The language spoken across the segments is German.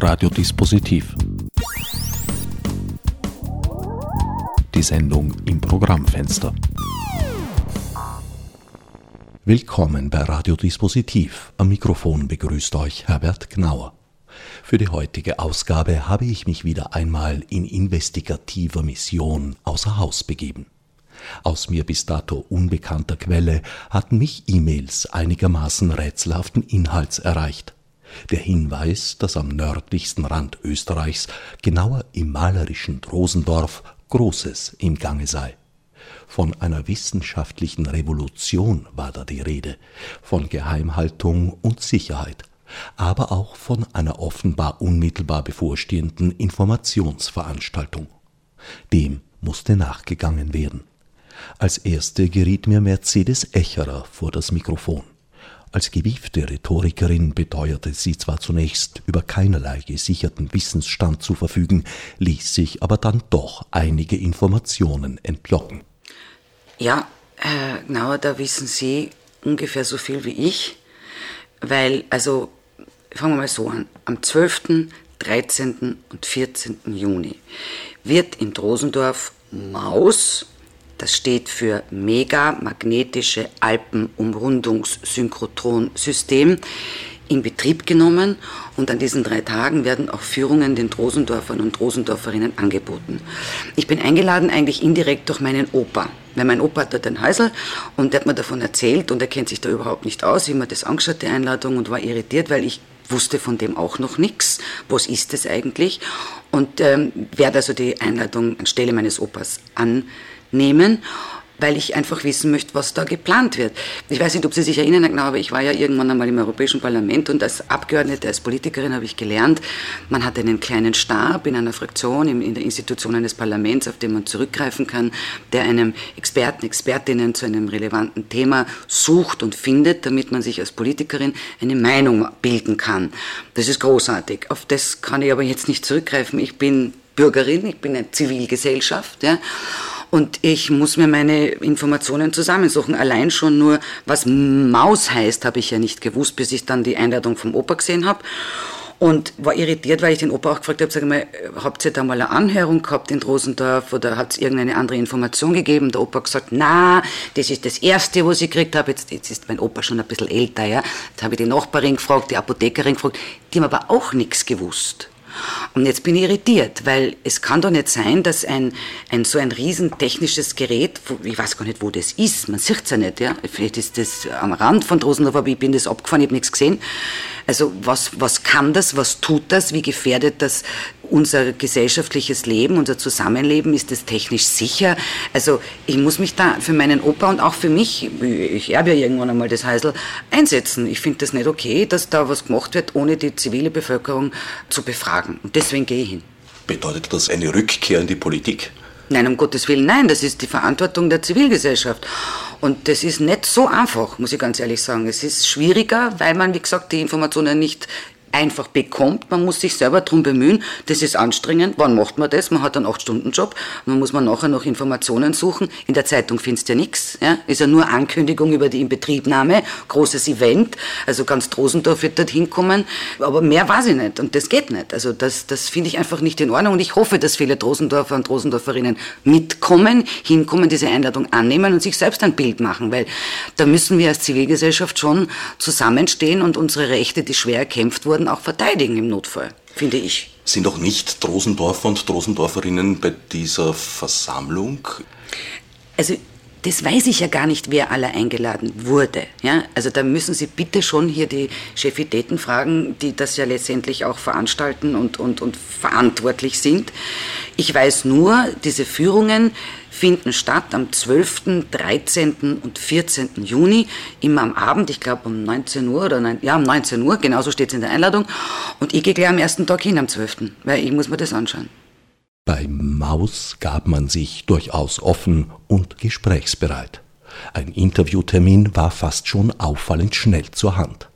Radiodispositiv. Die Sendung im Programmfenster. Willkommen bei Radiodispositiv. Am Mikrofon begrüßt euch Herbert Gnauer. Für die heutige Ausgabe habe ich mich wieder einmal in investigativer Mission außer Haus begeben. Aus mir bis dato unbekannter Quelle hatten mich E-Mails einigermaßen rätselhaften Inhalts erreicht. Der Hinweis, dass am nördlichsten Rand Österreichs, genauer im malerischen Drosendorf, Großes im Gange sei. Von einer wissenschaftlichen Revolution war da die Rede, von Geheimhaltung und Sicherheit, aber auch von einer offenbar unmittelbar bevorstehenden Informationsveranstaltung. Dem musste nachgegangen werden. Als erste geriet mir Mercedes Echerer vor das Mikrofon. Als gewiefte Rhetorikerin beteuerte sie zwar zunächst über keinerlei gesicherten Wissensstand zu verfügen, ließ sich aber dann doch einige Informationen entlocken. Ja, Herr Gnauer, da wissen Sie ungefähr so viel wie ich, weil, also, fangen wir mal so an, am 12., 13. und 14. Juni wird in Drosendorf Maus das steht für Megamagnetische Alpenumrundungssynchrotronsystem in Betrieb genommen und an diesen drei Tagen werden auch Führungen den Drosendorfern und Drosendorferinnen angeboten. Ich bin eingeladen eigentlich indirekt durch meinen Opa, weil mein Opa hat dort ein Häusl und der hat mir davon erzählt und er kennt sich da überhaupt nicht aus. Ich habe mir das angeschaut, die Einladung und war irritiert, weil ich wusste von dem auch noch nichts. Was ist das eigentlich? Und ähm, werde also die Einladung anstelle meines Opas an nehmen, weil ich einfach wissen möchte, was da geplant wird. Ich weiß nicht, ob Sie sich erinnern, genau, aber ich war ja irgendwann einmal im Europäischen Parlament und als Abgeordnete, als Politikerin habe ich gelernt, man hat einen kleinen Stab in einer Fraktion, in der Institution eines Parlaments, auf den man zurückgreifen kann, der einem Experten, Expertinnen zu einem relevanten Thema sucht und findet, damit man sich als Politikerin eine Meinung bilden kann. Das ist großartig. Auf das kann ich aber jetzt nicht zurückgreifen. Ich bin Bürgerin, ich bin eine Zivilgesellschaft, ja. Und ich muss mir meine Informationen zusammensuchen. Allein schon nur, was Maus heißt, habe ich ja nicht gewusst, bis ich dann die Einladung vom Opa gesehen habe. Und war irritiert, weil ich den Opa auch gefragt habe, sag mal, habt ihr da mal eine Anhörung gehabt in Rosendorf oder hat es irgendeine andere Information gegeben? Der Opa hat gesagt, na, das ist das Erste, was ich gekriegt habe. Jetzt, jetzt ist mein Opa schon ein bisschen älter, ja. Jetzt habe ich die Nachbarin gefragt, die Apothekerin gefragt. Die haben aber auch nichts gewusst. Und jetzt bin ich irritiert, weil es kann doch nicht sein, dass ein, ein so ein riesen technisches Gerät, ich weiß gar nicht, wo das ist, man sieht es ja nicht, ja. Vielleicht ist das am Rand von Drosendorf, aber ich bin das abgefahren, ich habe nichts gesehen. Also was, was kann das, was tut das, wie gefährdet das unser gesellschaftliches Leben, unser Zusammenleben, ist das technisch sicher? Also ich muss mich da für meinen Opa und auch für mich, ich erbe ja irgendwann einmal das Heisel, einsetzen. Ich finde das nicht okay, dass da was gemacht wird, ohne die zivile Bevölkerung zu befragen. Und deswegen gehe ich hin. Bedeutet das eine Rückkehr in die Politik? Nein, um Gottes Willen, nein, das ist die Verantwortung der Zivilgesellschaft. Und das ist nicht so einfach, muss ich ganz ehrlich sagen. Es ist schwieriger, weil man, wie gesagt, die Informationen nicht einfach bekommt. Man muss sich selber darum bemühen. Das ist anstrengend. Wann macht man das? Man hat einen 8-Stunden-Job. Man muss man nachher noch Informationen suchen. In der Zeitung findest du ja nichts. Ja? Ist ja nur Ankündigung über die Inbetriebnahme. Großes Event. Also ganz Drosendorf wird dort hinkommen. Aber mehr weiß ich nicht. Und das geht nicht. Also das, das finde ich einfach nicht in Ordnung. Und ich hoffe, dass viele Drosendorfer und Drosendorferinnen mitkommen, hinkommen, diese Einladung annehmen und sich selbst ein Bild machen. Weil da müssen wir als Zivilgesellschaft schon zusammenstehen und unsere Rechte, die schwer erkämpft wurden, auch verteidigen im Notfall, finde ich. Sind auch nicht Drosendorfer und Drosendorferinnen bei dieser Versammlung? Also das weiß ich ja gar nicht, wer alle eingeladen wurde. Ja? Also da müssen Sie bitte schon hier die Chefitäten fragen, die das ja letztendlich auch veranstalten und, und, und verantwortlich sind. Ich weiß nur, diese Führungen finden statt am 12., 13. und 14. Juni, immer am Abend, ich glaube um 19 Uhr oder nein, ja, um 19 Uhr, genauso steht es in der Einladung. Und ich gehe gleich am ersten Tag hin, am 12., weil ich muss mir das anschauen. Bei Maus gab man sich durchaus offen und gesprächsbereit. Ein Interviewtermin war fast schon auffallend schnell zur Hand.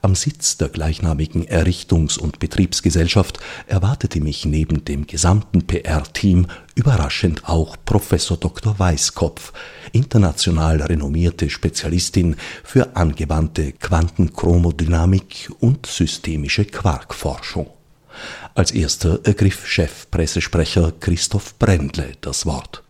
Am Sitz der gleichnamigen Errichtungs- und Betriebsgesellschaft erwartete mich neben dem gesamten PR-Team überraschend auch Professor Dr. Weißkopf, international renommierte Spezialistin für angewandte Quantenchromodynamik und systemische Quarkforschung. Als erster ergriff Chefpressesprecher Christoph Brendle das Wort.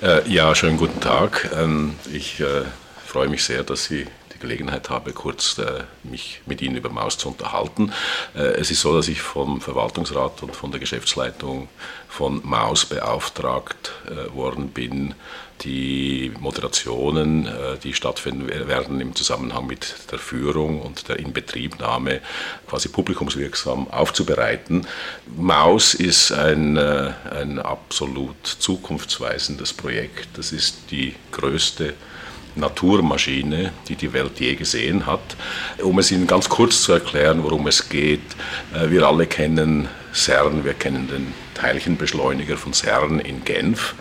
Äh, ja, schönen guten Tag. Ähm, ich äh, freue mich sehr, dass Sie die Gelegenheit habe, kurz äh, mich mit Ihnen über Maus zu unterhalten. Äh, es ist so, dass ich vom Verwaltungsrat und von der Geschäftsleitung von Maus beauftragt äh, worden bin, die Moderationen, äh, die stattfinden werden im Zusammenhang mit der Führung und der Inbetriebnahme quasi publikumswirksam aufzubereiten. Maus ist ein, äh, ein absolut zukunftsweisendes Projekt. Das ist die größte Naturmaschine, die die Welt je gesehen hat. Um es Ihnen ganz kurz zu erklären, worum es geht, äh, wir alle kennen CERN, wir kennen den Teilchenbeschleuniger von CERN in Genf.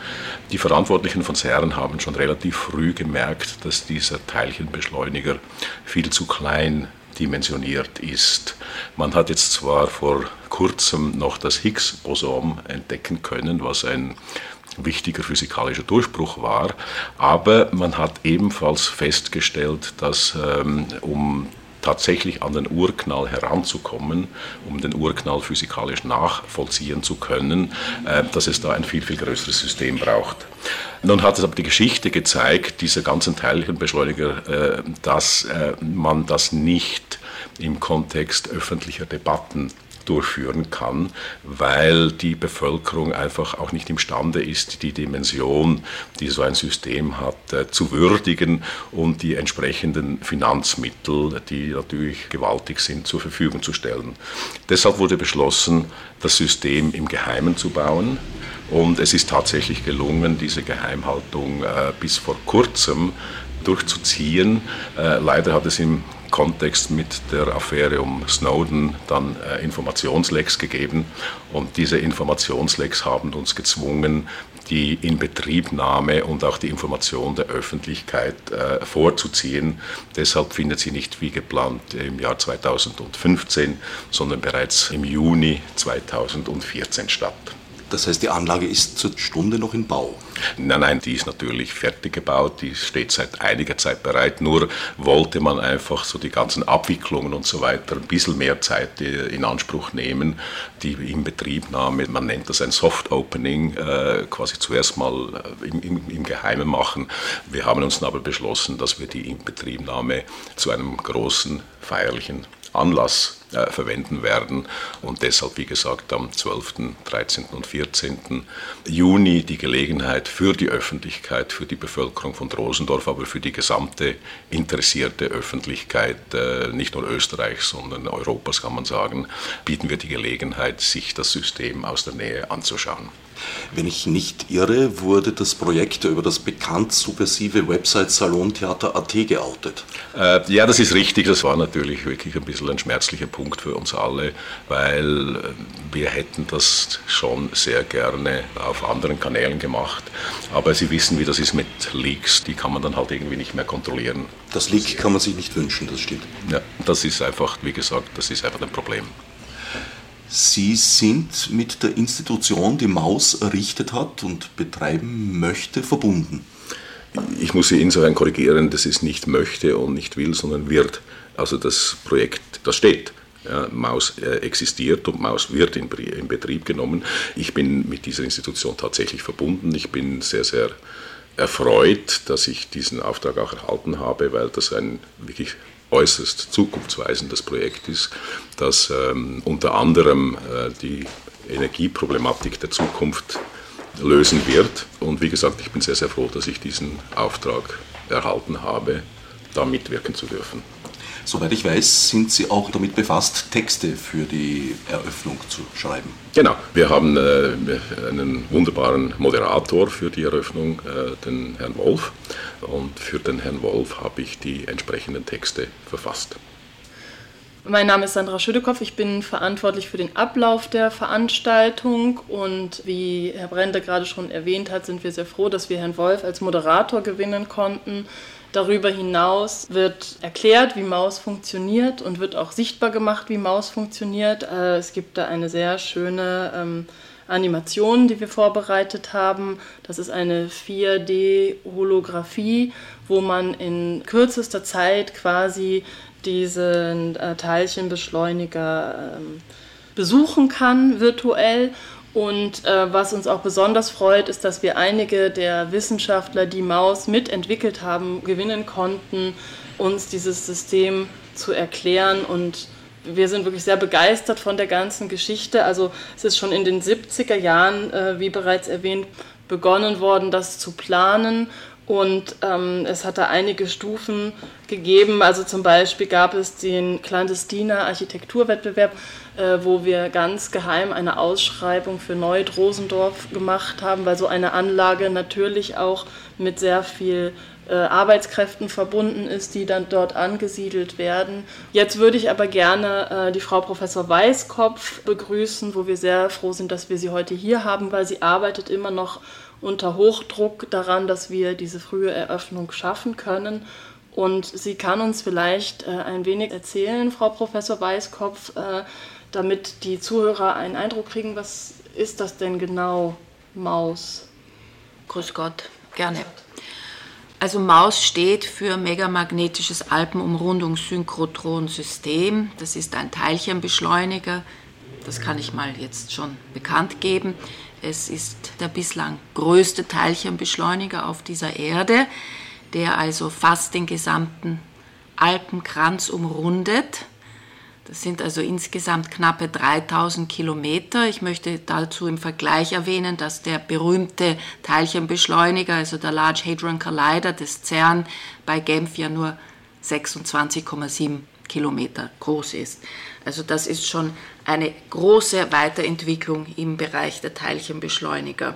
Die Verantwortlichen von CERN haben schon relativ früh gemerkt, dass dieser Teilchenbeschleuniger viel zu klein dimensioniert ist. Man hat jetzt zwar vor kurzem noch das Higgs-Boson entdecken können, was ein wichtiger physikalischer Durchbruch war. Aber man hat ebenfalls festgestellt, dass ähm, um tatsächlich an den Urknall heranzukommen, um den Urknall physikalisch nachvollziehen zu können, äh, dass es da ein viel, viel größeres System braucht. Nun hat es aber die Geschichte gezeigt, dieser ganzen Teilchenbeschleuniger, äh, dass äh, man das nicht im Kontext öffentlicher Debatten durchführen kann, weil die Bevölkerung einfach auch nicht imstande ist, die Dimension, die so ein System hat, äh, zu würdigen und die entsprechenden Finanzmittel, die natürlich gewaltig sind, zur Verfügung zu stellen. Deshalb wurde beschlossen, das System im Geheimen zu bauen. Und es ist tatsächlich gelungen, diese Geheimhaltung äh, bis vor kurzem durchzuziehen. Äh, leider hat es im Kontext mit der Affäre um Snowden dann äh, Informationslecks gegeben und diese Informationslecks haben uns gezwungen, die Inbetriebnahme und auch die Information der Öffentlichkeit äh, vorzuziehen. Deshalb findet sie nicht wie geplant im Jahr 2015, sondern bereits im Juni 2014 statt. Das heißt, die Anlage ist zur Stunde noch in Bau? Nein, nein, die ist natürlich fertig gebaut, die steht seit einiger Zeit bereit. Nur wollte man einfach so die ganzen Abwicklungen und so weiter ein bisschen mehr Zeit äh, in Anspruch nehmen. Die Inbetriebnahme, man nennt das ein Soft Opening, äh, quasi zuerst mal äh, im, im, im Geheimen machen. Wir haben uns aber beschlossen, dass wir die Inbetriebnahme zu einem großen feierlichen Anlass äh, verwenden werden und deshalb, wie gesagt, am 12., 13. und 14. Juni die Gelegenheit für die Öffentlichkeit, für die Bevölkerung von Drosendorf, aber für die gesamte interessierte Öffentlichkeit, äh, nicht nur Österreichs, sondern Europas kann man sagen, bieten wir die Gelegenheit, sich das System aus der Nähe anzuschauen. Wenn ich nicht irre, wurde das Projekt über das bekannt subversive Website Salontheater.at geoutet. Äh, ja, das ist richtig. Das war natürlich wirklich ein bisschen ein schmerzlicher Punkt für uns alle, weil äh, wir hätten das schon sehr gerne auf anderen Kanälen gemacht. Aber Sie wissen, wie das ist mit Leaks. Die kann man dann halt irgendwie nicht mehr kontrollieren. Das Leak kann man sich nicht wünschen, das stimmt. Ja, das ist einfach, wie gesagt, das ist einfach ein Problem. Sie sind mit der Institution, die Maus errichtet hat und betreiben möchte, verbunden. Ich muss Sie insofern korrigieren, das ist nicht möchte und nicht will, sondern wird. Also das Projekt, das steht. Ja, Maus äh, existiert und Maus wird in, in Betrieb genommen. Ich bin mit dieser Institution tatsächlich verbunden. Ich bin sehr, sehr erfreut, dass ich diesen Auftrag auch erhalten habe, weil das ein wirklich äußerst zukunftsweisendes Projekt ist, das ähm, unter anderem äh, die Energieproblematik der Zukunft lösen wird. Und wie gesagt, ich bin sehr, sehr froh, dass ich diesen Auftrag erhalten habe, da mitwirken zu dürfen. Soweit ich weiß, sind Sie auch damit befasst, Texte für die Eröffnung zu schreiben. Genau, wir haben äh, einen wunderbaren Moderator für die Eröffnung, äh, den Herrn Wolf. Und für den Herrn Wolf habe ich die entsprechenden Texte verfasst. Mein Name ist Sandra Schüdekopf, ich bin verantwortlich für den Ablauf der Veranstaltung und wie Herr Brende gerade schon erwähnt hat, sind wir sehr froh, dass wir Herrn Wolf als Moderator gewinnen konnten. Darüber hinaus wird erklärt, wie Maus funktioniert und wird auch sichtbar gemacht, wie Maus funktioniert. Äh, es gibt da eine sehr schöne ähm, Animation, die wir vorbereitet haben. Das ist eine 4D-Holographie, wo man in kürzester Zeit quasi diesen äh, Teilchenbeschleuniger ähm, besuchen kann virtuell. Und äh, was uns auch besonders freut, ist, dass wir einige der Wissenschaftler, die Maus mitentwickelt haben, gewinnen konnten, uns dieses System zu erklären. Und wir sind wirklich sehr begeistert von der ganzen Geschichte. Also es ist schon in den 70er Jahren, äh, wie bereits erwähnt, begonnen worden, das zu planen. Und ähm, es hat da einige Stufen gegeben. Also zum Beispiel gab es den Clandestiner Architekturwettbewerb, äh, wo wir ganz geheim eine Ausschreibung für Neu-Drosendorf gemacht haben, weil so eine Anlage natürlich auch mit sehr viel äh, Arbeitskräften verbunden ist, die dann dort angesiedelt werden. Jetzt würde ich aber gerne äh, die Frau Professor Weißkopf begrüßen, wo wir sehr froh sind, dass wir sie heute hier haben, weil sie arbeitet immer noch unter Hochdruck daran, dass wir diese frühe Eröffnung schaffen können. Und sie kann uns vielleicht äh, ein wenig erzählen, Frau Professor Weißkopf, äh, damit die Zuhörer einen Eindruck kriegen, was ist das denn genau, Maus? Grüß Gott, gerne. Also Maus steht für Megamagnetisches Alpenumrundungssynchrotronsystem. Das ist ein Teilchenbeschleuniger. Das kann ich mal jetzt schon bekannt geben. Es ist der bislang größte Teilchenbeschleuniger auf dieser Erde, der also fast den gesamten Alpenkranz umrundet. Das sind also insgesamt knappe 3000 Kilometer. Ich möchte dazu im Vergleich erwähnen, dass der berühmte Teilchenbeschleuniger, also der Large Hadron Collider des CERN, bei Genf ja nur 26,7 Kilometer groß ist. Also das ist schon eine große Weiterentwicklung im Bereich der Teilchenbeschleuniger.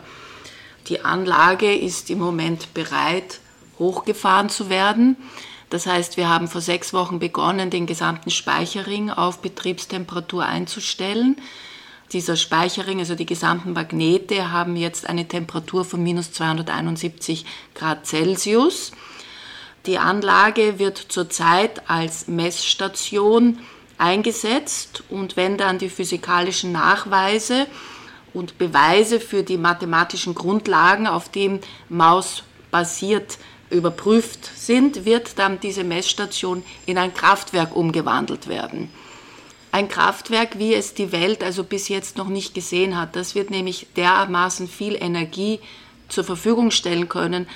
Die Anlage ist im Moment bereit, hochgefahren zu werden. Das heißt, wir haben vor sechs Wochen begonnen, den gesamten Speicherring auf Betriebstemperatur einzustellen. Dieser Speicherring, also die gesamten Magnete, haben jetzt eine Temperatur von minus 271 Grad Celsius. Die Anlage wird zurzeit als Messstation eingesetzt und wenn dann die physikalischen Nachweise und Beweise für die mathematischen Grundlagen, auf dem Maus basiert, überprüft sind, wird dann diese Messstation in ein Kraftwerk umgewandelt werden. Ein Kraftwerk, wie es die Welt also bis jetzt noch nicht gesehen hat. Das wird nämlich dermaßen viel Energie zur Verfügung stellen können,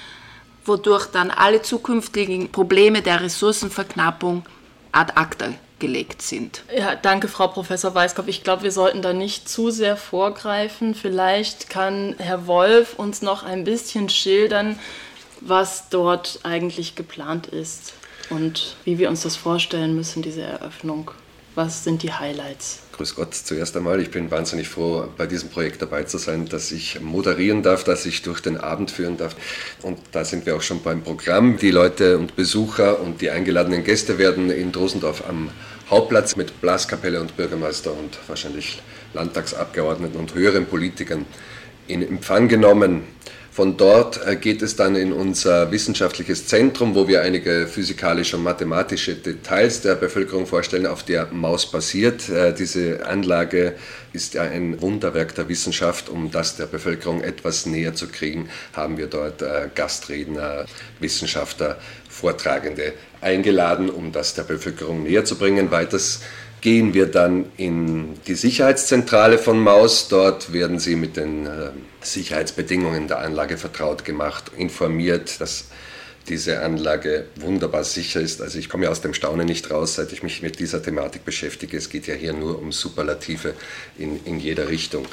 wodurch dann alle zukünftigen Probleme der Ressourcenverknappung ad acta gelegt sind. Ja, danke, Frau Professor Weiskopf. Ich glaube, wir sollten da nicht zu sehr vorgreifen. Vielleicht kann Herr Wolf uns noch ein bisschen schildern, was dort eigentlich geplant ist und wie wir uns das vorstellen müssen, diese Eröffnung. Was sind die Highlights? Grüß Gott zuerst einmal. Ich bin wahnsinnig froh, bei diesem Projekt dabei zu sein, dass ich moderieren darf, dass ich durch den Abend führen darf. Und da sind wir auch schon beim Programm. Die Leute und Besucher und die eingeladenen Gäste werden in Drosendorf am Hauptplatz mit Blaskapelle und Bürgermeister und wahrscheinlich Landtagsabgeordneten und höheren Politikern in Empfang genommen. Von dort äh, geht es dann in unser wissenschaftliches Zentrum, wo wir einige physikalische und mathematische Details der Bevölkerung vorstellen, auf der Maus basiert. Äh, diese Anlage ist ein Wunderwerk der Wissenschaft. Um das der Bevölkerung etwas näher zu kriegen, haben wir dort äh, Gastredner, Wissenschaftler, Vortragende eingeladen, um das der Bevölkerung näher zu bringen. Weiters gehen wir dann in die Sicherheitszentrale von Maus. Dort werden Sie mit den äh, Sicherheitsbedingungen der Anlage vertraut gemacht, informiert, dass diese Anlage wunderbar sicher ist. Also ich komme ja aus dem Staunen nicht raus, seit ich mich mit dieser Thematik beschäftige. Es geht ja hier nur um Superlative in, in jeder Richtung.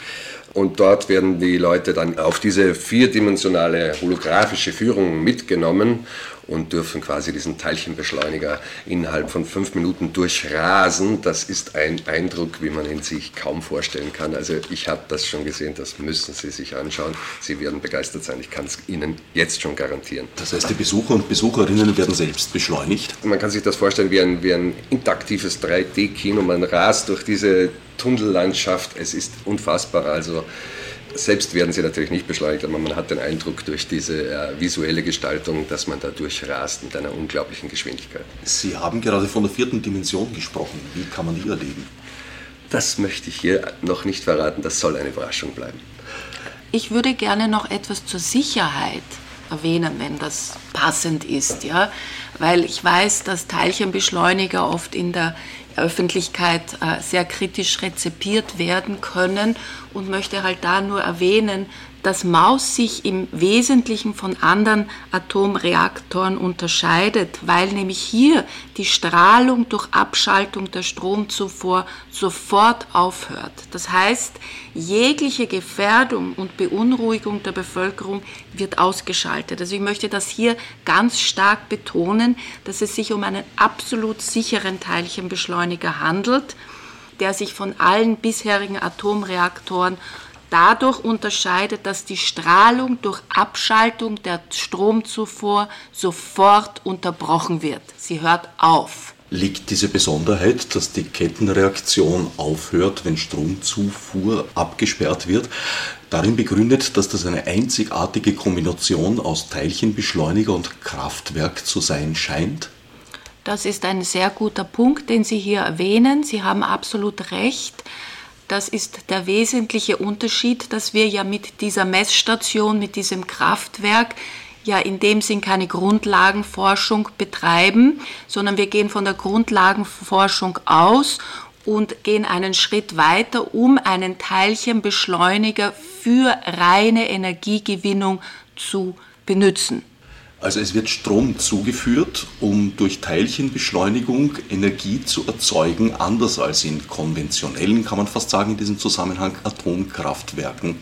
Und dort werden die Leute dann auf diese vierdimensionale holographische Führung mitgenommen und dürfen quasi diesen Teilchenbeschleuniger innerhalb von fünf Minuten durchrasen. Das ist ein Eindruck, wie man ihn sich kaum vorstellen kann. Also ich habe das schon gesehen, das müssen Sie sich anschauen. Sie werden begeistert sein, ich kann es Ihnen jetzt schon garantieren. Das heißt, die Besucher und Besucherinnen werden selbst beschleunigt? Man kann sich das vorstellen wie ein, wie ein interaktives 3D-Kino. Man rast durch diese Tunnellandschaft. Es ist unfassbar. Also selbst werden sie natürlich nicht beschleunigt, aber man hat den Eindruck durch diese äh, visuelle Gestaltung, dass man da durchrast mit einer unglaublichen Geschwindigkeit. Sie haben gerade von der vierten Dimension gesprochen. Wie kann man die erleben? Das möchte ich hier noch nicht verraten, das soll eine Überraschung bleiben. Ich würde gerne noch etwas zur Sicherheit erwähnen, wenn das passend ist, ja, weil ich weiß, dass Teilchenbeschleuniger oft in der Öffentlichkeit äh, sehr kritisch rezipiert werden können und möchte halt da nur erwähnen, dass Maus sich im Wesentlichen von anderen Atomreaktoren unterscheidet, weil nämlich hier die Strahlung durch Abschaltung der Stromzufuhr sofort aufhört. Das heißt, jegliche Gefährdung und Beunruhigung der Bevölkerung wird ausgeschaltet. Also ich möchte das hier ganz stark betonen, dass es sich um einen absolut sicheren Teilchenbeschleuniger handelt, der sich von allen bisherigen Atomreaktoren dadurch unterscheidet, dass die Strahlung durch Abschaltung der Stromzufuhr sofort unterbrochen wird. Sie hört auf. Liegt diese Besonderheit, dass die Kettenreaktion aufhört, wenn Stromzufuhr abgesperrt wird, darin begründet, dass das eine einzigartige Kombination aus Teilchenbeschleuniger und Kraftwerk zu sein scheint? Das ist ein sehr guter Punkt, den Sie hier erwähnen. Sie haben absolut recht. Das ist der wesentliche Unterschied, dass wir ja mit dieser Messstation, mit diesem Kraftwerk ja in dem Sinn keine Grundlagenforschung betreiben, sondern wir gehen von der Grundlagenforschung aus und gehen einen Schritt weiter, um einen Teilchenbeschleuniger für reine Energiegewinnung zu benutzen. Also es wird Strom zugeführt, um durch Teilchenbeschleunigung Energie zu erzeugen, anders als in konventionellen, kann man fast sagen, in diesem Zusammenhang Atomkraftwerken.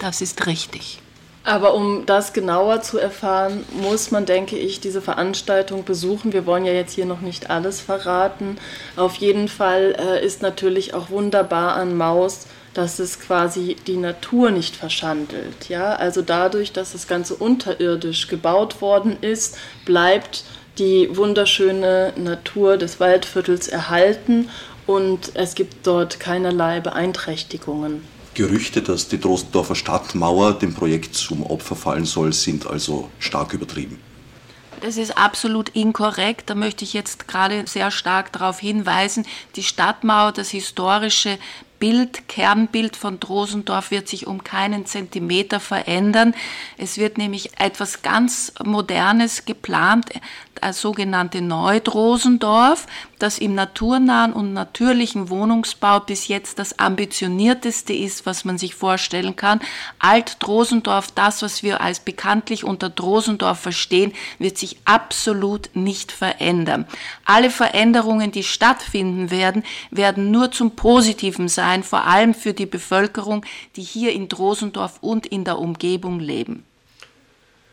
Das ist richtig. Aber um das genauer zu erfahren, muss man, denke ich, diese Veranstaltung besuchen. Wir wollen ja jetzt hier noch nicht alles verraten. Auf jeden Fall äh, ist natürlich auch wunderbar an Maus, dass es quasi die Natur nicht verschandelt. Ja? Also dadurch, dass das Ganze unterirdisch gebaut worden ist, bleibt die wunderschöne Natur des Waldviertels erhalten und es gibt dort keinerlei Beeinträchtigungen. Gerüchte, dass die Drostendorfer Stadtmauer dem Projekt zum Opfer fallen soll, sind also stark übertrieben. Das ist absolut inkorrekt. Da möchte ich jetzt gerade sehr stark darauf hinweisen. Die Stadtmauer, das historische Bild, Kernbild von Drosendorf wird sich um keinen Zentimeter verändern. Es wird nämlich etwas ganz Modernes geplant, als sogenannte Neudrosendorf, das im naturnahen und natürlichen Wohnungsbau bis jetzt das ambitionierteste ist, was man sich vorstellen kann. Alt-Drosendorf, das, was wir als bekanntlich unter Drosendorf verstehen, wird sich absolut nicht verändern. Alle Veränderungen, die stattfinden werden, werden nur zum Positiven sein, vor allem für die Bevölkerung, die hier in Drosendorf und in der Umgebung leben.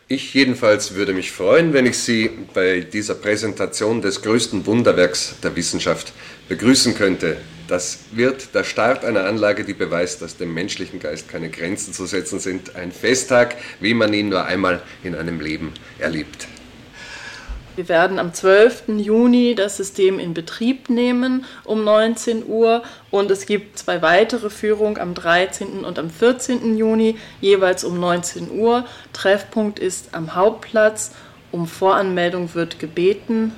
Ich jedenfalls würde mich freuen, wenn ich Sie bei dieser Präsentation des größten Wunderwerks der Wissenschaft begrüßen könnte. Das wird der Start einer Anlage, die beweist, dass dem menschlichen Geist keine Grenzen zu setzen sind. Ein Festtag, wie man ihn nur einmal in einem Leben erlebt. Wir werden am 12. Juni das System in Betrieb nehmen um 19 Uhr und es gibt zwei weitere Führungen am 13. und am 14. Juni jeweils um 19 Uhr. Treffpunkt ist am Hauptplatz. Um Voranmeldung wird gebeten.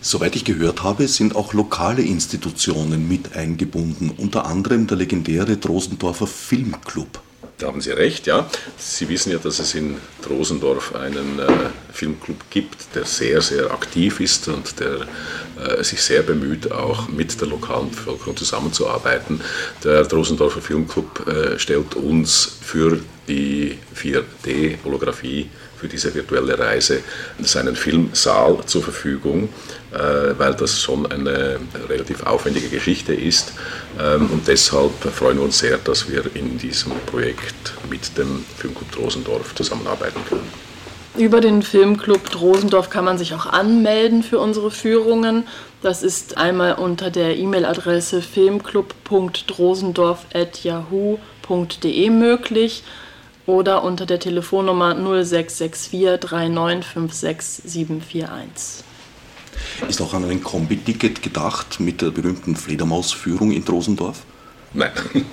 Soweit ich gehört habe, sind auch lokale Institutionen mit eingebunden, unter anderem der legendäre Drosendorfer Filmclub. Da haben Sie recht, ja. Sie wissen ja, dass es in Drosendorf einen äh, Filmclub gibt, der sehr, sehr aktiv ist und der äh, sich sehr bemüht, auch mit der lokalen Bevölkerung zusammenzuarbeiten. Der Drosendorfer Filmclub äh, stellt uns für die 4D-Holographie für diese virtuelle Reise seinen Filmsaal zur Verfügung, äh, weil das schon eine relativ aufwendige Geschichte ist. Ähm, und deshalb freuen wir uns sehr, dass wir in diesem Projekt mit dem Filmclub Drosendorf zusammenarbeiten können. Über den Filmclub Drosendorf kann man sich auch anmelden für unsere Führungen. Das ist einmal unter der E-Mail-Adresse filmclub.drosendorf.yahoo.de möglich oder unter der Telefonnummer 0664 3956 741. Ist auch an ein Kombi-Ticket gedacht mit der berühmten Fledermausführung in Drosendorf? Nein.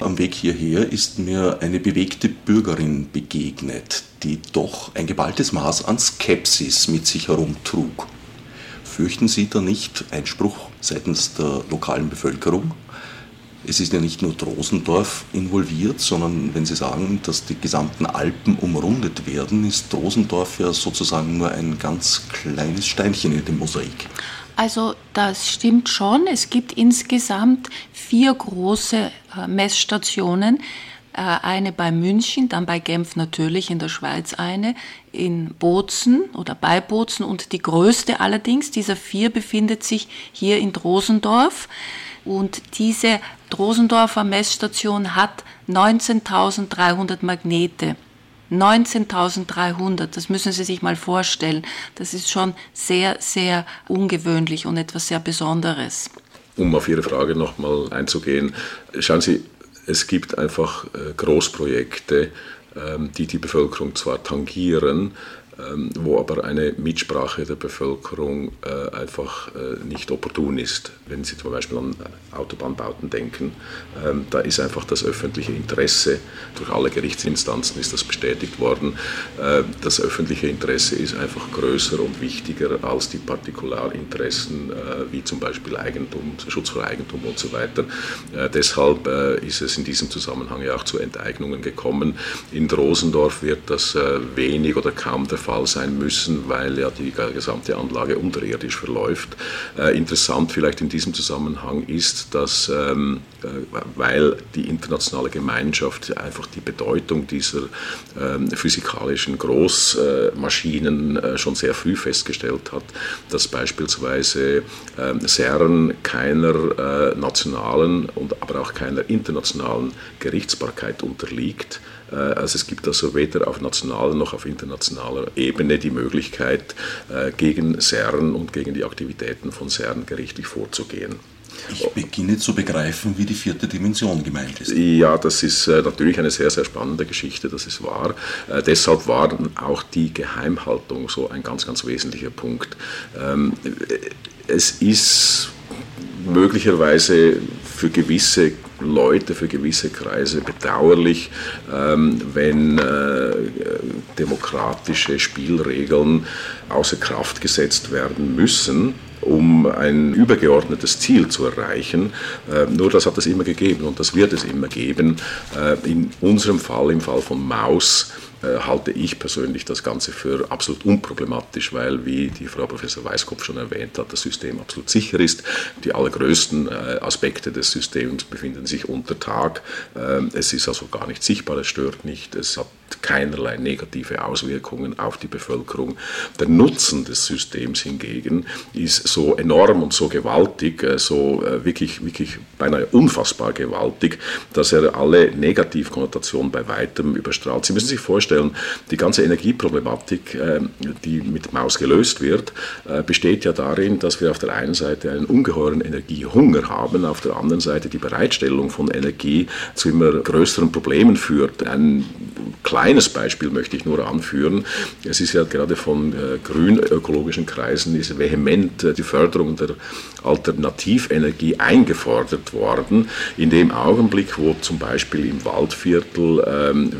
Am Weg hierher ist mir eine bewegte Bürgerin begegnet, die doch ein geballtes Maß an Skepsis mit sich herumtrug. Fürchten Sie da nicht Einspruch seitens der lokalen Bevölkerung? Es ist ja nicht nur Drosendorf involviert, sondern wenn Sie sagen, dass die gesamten Alpen umrundet werden, ist Drosendorf ja sozusagen nur ein ganz kleines Steinchen in dem Mosaik. Also das stimmt schon. Es gibt insgesamt vier große äh, Messstationen. Äh, eine bei München, dann bei Genf natürlich in der Schweiz eine, in Bozen oder bei Bozen und die größte allerdings dieser vier befindet sich hier in Drosendorf. Und diese Drosendorfer Messstation hat 19.300 Magnete. 19.300, das müssen Sie sich mal vorstellen. Das ist schon sehr, sehr ungewöhnlich und etwas sehr Besonderes. Um auf Ihre Frage nochmal einzugehen, schauen Sie, es gibt einfach äh, Großprojekte, ähm, die die Bevölkerung zwar tangieren, wo aber eine Mitsprache der Bevölkerung äh, einfach äh, nicht opportun ist. Wenn Sie zum Beispiel an Autobahnbauten denken, ähm, da ist einfach das öffentliche Interesse, durch alle Gerichtsinstanzen ist das bestätigt worden, äh, das öffentliche Interesse ist einfach größer und wichtiger als die Partikularinteressen, wie zum Beispiel Eigentum, Schutz vor Eigentum und so weiter. Deshalb ist es in diesem Zusammenhang ja auch zu Enteignungen gekommen. In Rosendorf wird das wenig oder kaum der Fall sein müssen, weil ja die gesamte Anlage unterirdisch verläuft. Äh, interessant vielleicht in diesem Zusammenhang ist, dass, ähm, äh, weil die internationale Gemeinschaft einfach die Bedeutung dieser ähm, physikalischen Großmaschinen äh, schon sehr früh festgestellt hat, dass beispielsweise ähm, CERN keiner äh, nationalen und aber auch keiner internationalen Gerichtsbarkeit unterliegt. Äh, also es gibt also weder auf nationaler noch auf internationaler Ebene die Möglichkeit, äh, gegen CERN und gegen die Aktivitäten von CERN gerichtlich vorzugehen. Ich beginne zu begreifen, wie die vierte Dimension gemeint ist. Ja, das ist äh, natürlich eine sehr, sehr spannende Geschichte, das ist wahr. deshalb war auch die Geheimhaltung so ein ganz, ganz wesentlicher Punkt. Ähm, es ist möglicherweise für gewisse Leute, für gewisse Kreise bedauerlich, ähm, wenn äh, demokratische Spielregeln außer Kraft gesetzt werden müssen um ein übergeordnetes Ziel zu erreichen. Äh, nur das hat es immer gegeben und das wird es immer geben. Äh, in unserem Fall, im Fall von Maus, halte ich persönlich das Ganze für absolut unproblematisch, weil, wie die Frau Professor Weiskopf schon erwähnt hat, das System absolut sicher ist. Die allergrößten äh, Aspekte des Systems befinden sich unter Tag. Ähm, es ist also gar nicht sichtbar, es stört nicht, es hat keinerlei negative Auswirkungen auf die Bevölkerung. Der Nutzen des Systems hingegen ist so enorm und so gewaltig, äh, so wirklich, wirklich beinahe unfassbar gewaltig, dass er alle Negativkonnotationen bei weitem überstrahlt. Sie müssen sich vorstellen, vorstellen, die ganze Energieproblematik, äh, die mit Maus gelöst wird, äh, besteht ja darin, dass wir auf der einen Seite einen ungeheuren Energiehunger haben, auf der anderen Seite die Bereitstellung von Energie zu immer größeren Problemen führt. Ein kleines Beispiel möchte ich nur anführen. Es ist ja gerade von äh, grünökologischen Kreisen ist vehement die Förderung der Alternativenergie eingefordert worden. In dem Augenblick, wo zum Beispiel im Waldviertel ähm,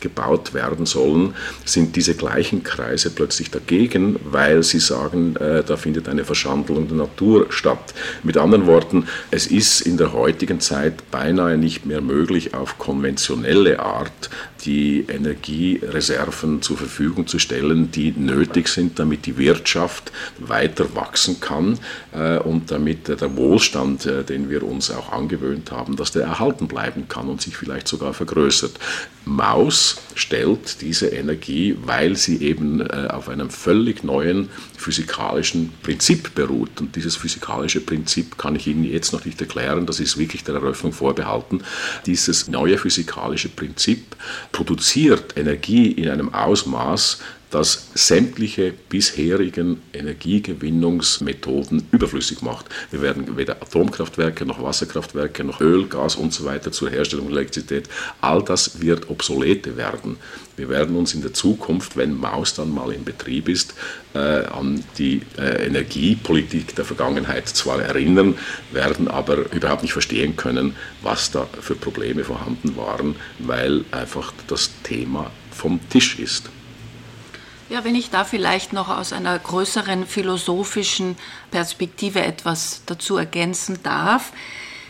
Gebaut werden sollen, sind diese gleichen Kreise plötzlich dagegen, weil sie sagen, äh, da findet eine Verschandelung der Natur statt. Mit anderen Worten, es ist in der heutigen Zeit beinahe nicht mehr möglich, auf konventionelle Art die Energiereserven zur Verfügung zu stellen, die nötig sind, damit die Wirtschaft weiter wachsen kann äh, und damit der Wohlstand, äh, den wir uns auch angewöhnt haben, dass der erhalten bleiben kann und sich vielleicht sogar vergrößert. Maus stellt diese Energie, weil sie eben äh, auf einem völlig neuen physikalischen Prinzip beruht. Und dieses physikalische Prinzip kann ich Ihnen jetzt noch nicht erklären, das ist wirklich der Eröffnung vorbehalten. Dieses neue physikalische Prinzip produziert Energie in einem Ausmaß, das sämtliche bisherigen Energiegewinnungsmethoden überflüssig macht. Wir werden weder Atomkraftwerke noch Wasserkraftwerke noch Öl, Gas und so weiter zur Herstellung von Elektrizität, all das wird obsolete werden. Wir werden uns in der Zukunft, wenn Maus dann mal in Betrieb ist, äh, an die äh, Energiepolitik der Vergangenheit zwar erinnern, werden aber überhaupt nicht verstehen können, was da für Probleme vorhanden waren, weil einfach das Thema vom Tisch ist. Ja, wenn ich da vielleicht noch aus einer größeren philosophischen Perspektive etwas dazu ergänzen darf.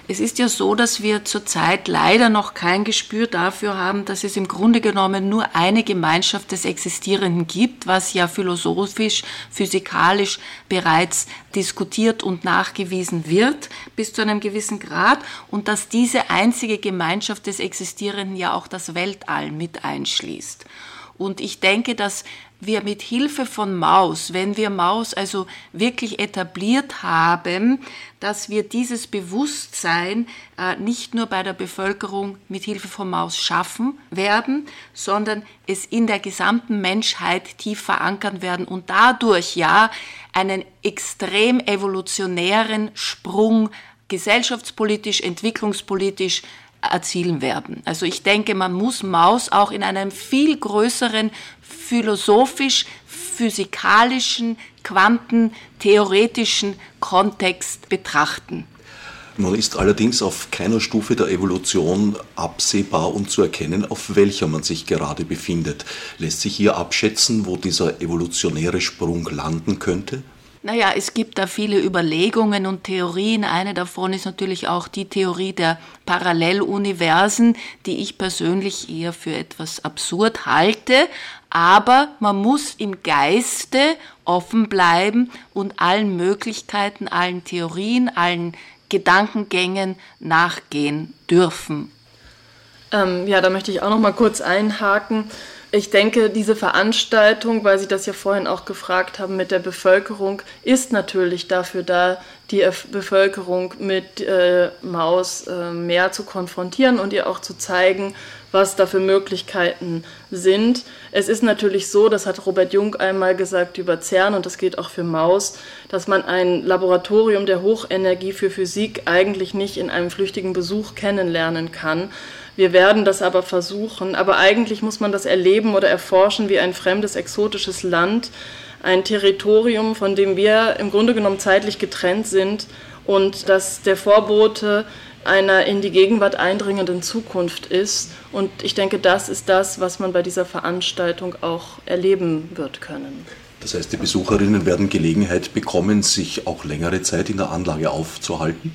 Es ist ja so, dass wir zurzeit leider noch kein Gespür dafür haben, dass es im Grunde genommen nur eine Gemeinschaft des Existierenden gibt, was ja philosophisch, physikalisch bereits diskutiert und nachgewiesen wird bis zu einem gewissen Grad und dass diese einzige Gemeinschaft des Existierenden ja auch das Weltall mit einschließt. Und ich denke, dass wir mit Hilfe von Maus, wenn wir Maus also wirklich etabliert haben, dass wir dieses Bewusstsein äh, nicht nur bei der Bevölkerung mit Hilfe von Maus schaffen werden, sondern es in der gesamten Menschheit tief verankern werden und dadurch ja einen extrem evolutionären Sprung gesellschaftspolitisch, entwicklungspolitisch erzielen werden. Also ich denke, man muss Maus auch in einem viel größeren philosophisch, physikalischen, quantentheoretischen Kontext betrachten. Nun ist allerdings auf keiner Stufe der Evolution absehbar und zu erkennen, auf welcher man sich gerade befindet. Lässt sich hier abschätzen, wo dieser evolutionäre Sprung landen könnte? Naja, es gibt da viele Überlegungen und Theorien. Eine davon ist natürlich auch die Theorie der Paralleluniversen, die ich persönlich eher für etwas absurd halte. Aber man muss im Geiste offen bleiben und allen Möglichkeiten, allen Theorien, allen Gedankengängen nachgehen dürfen. Ähm, ja, da möchte ich auch noch mal kurz einhaken. Ich denke, diese Veranstaltung, weil Sie das ja vorhin auch gefragt haben mit der Bevölkerung, ist natürlich dafür da, die Bevölkerung mit äh, Maus äh, mehr zu konfrontieren und ihr auch zu zeigen, was da für Möglichkeiten sind. Es ist natürlich so, das hat Robert Jung einmal gesagt über CERN und das geht auch für Maus, dass man ein Laboratorium der Hochenergie für Physik eigentlich nicht in einem flüchtigen Besuch kennenlernen kann. Wir werden das aber versuchen, aber eigentlich muss man das erleben oder erforschen wie ein fremdes, exotisches Land, ein Territorium, von dem wir im Grunde genommen zeitlich getrennt sind und das der Vorbote einer in die Gegenwart eindringenden Zukunft ist. Und ich denke, das ist das, was man bei dieser Veranstaltung auch erleben wird können. Das heißt, die Besucherinnen werden Gelegenheit bekommen, sich auch längere Zeit in der Anlage aufzuhalten?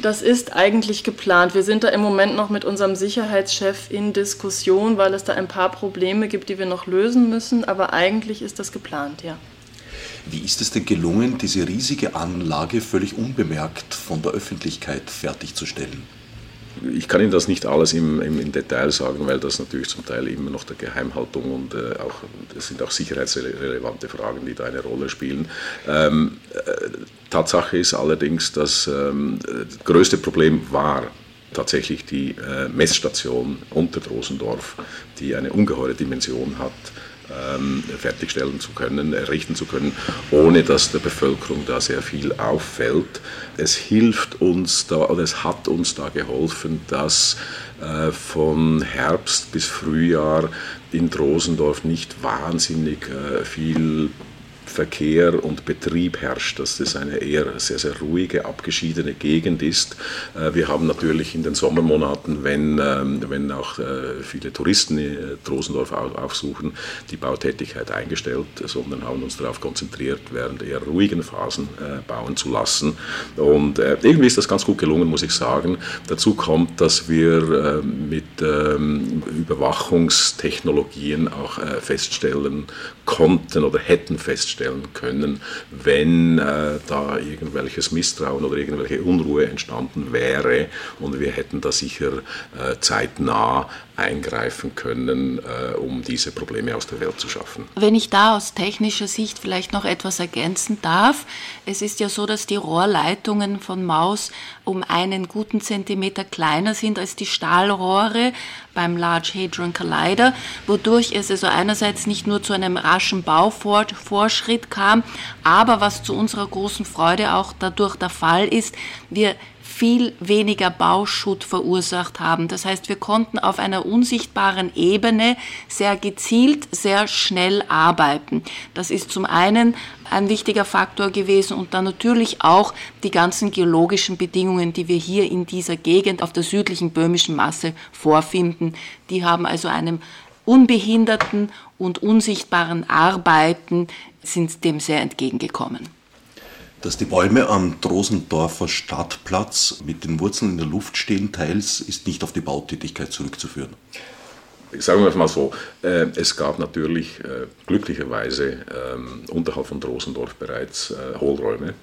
Das ist eigentlich geplant. Wir sind da im Moment noch mit unserem Sicherheitschef in Diskussion, weil es da ein paar Probleme gibt, die wir noch lösen müssen. Aber eigentlich ist das geplant, ja. Wie ist es denn gelungen, diese riesige Anlage völlig unbemerkt von der Öffentlichkeit fertigzustellen? Ich kann Ihnen das nicht alles im, im, im, Detail sagen, weil das natürlich zum Teil immer noch der Geheimhaltung und äh, auch, es sind auch sicherheitsrelevante Fragen, die da eine Rolle spielen. Ähm, äh, Tatsache ist allerdings, dass ähm, das größte Problem war tatsächlich die äh, Messstation unter Drosendorf, die eine ungeheure Dimension hat ähm, fertigstellen zu können, errichten zu können, ohne dass der Bevölkerung da sehr viel auffällt. Es hilft uns da, oder es hat uns da geholfen, dass äh, von Herbst bis Frühjahr in Drosendorf nicht wahnsinnig äh, viel Verkehr und Betrieb herrscht, dass das eine eher sehr, sehr ruhige, abgeschiedene Gegend ist. Äh, wir haben natürlich in den Sommermonaten, wenn, ähm, wenn auch äh, viele Touristen Drosendorf aufsuchen, die Bautätigkeit eingestellt, sondern haben uns darauf konzentriert, während eher ruhigen Phasen äh, bauen zu lassen. Und irgendwie ist das ganz gut gelungen, muss ich sagen. Dazu kommt, dass wir mit ähm, Überwachungstechnologien auch feststellen konnten oder hätten feststellen feststellen können, wenn äh, da irgendwelches Misstrauen oder irgendwelche Unruhe entstanden wäre und wir hätten da sicher äh, zeitnah eingreifen können, äh, um diese Probleme aus der Welt zu schaffen. Wenn ich da aus technischer Sicht vielleicht noch etwas ergänzen darf, es ist ja so, dass die Rohrleitungen von Maus um einen guten Zentimeter kleiner sind als die Stahlrohre beim Large Hadron Collider, wodurch es also einerseits nicht nur zu einem raschen Baufortschritt kam, aber was zu unserer großen Freude auch dadurch der Fall ist, wir viel weniger Bauschutt verursacht haben. Das heißt, wir konnten auf einer unsichtbaren Ebene sehr gezielt, sehr schnell arbeiten. Das ist zum einen ein wichtiger Faktor gewesen und dann natürlich auch die ganzen geologischen Bedingungen, die wir hier in dieser Gegend auf der südlichen böhmischen Masse vorfinden. Die haben also einem unbehinderten und unsichtbaren Arbeiten sind dem sehr entgegengekommen. Dass die Bäume am Drosendorfer Stadtplatz mit den Wurzeln in der Luft stehen, teils, ist nicht auf die Bautätigkeit zurückzuführen. Sagen wir es mal so, äh, es gab natürlich äh, glücklicherweise ähm, unterhalb von Drosendorf bereits äh, Hohlräume.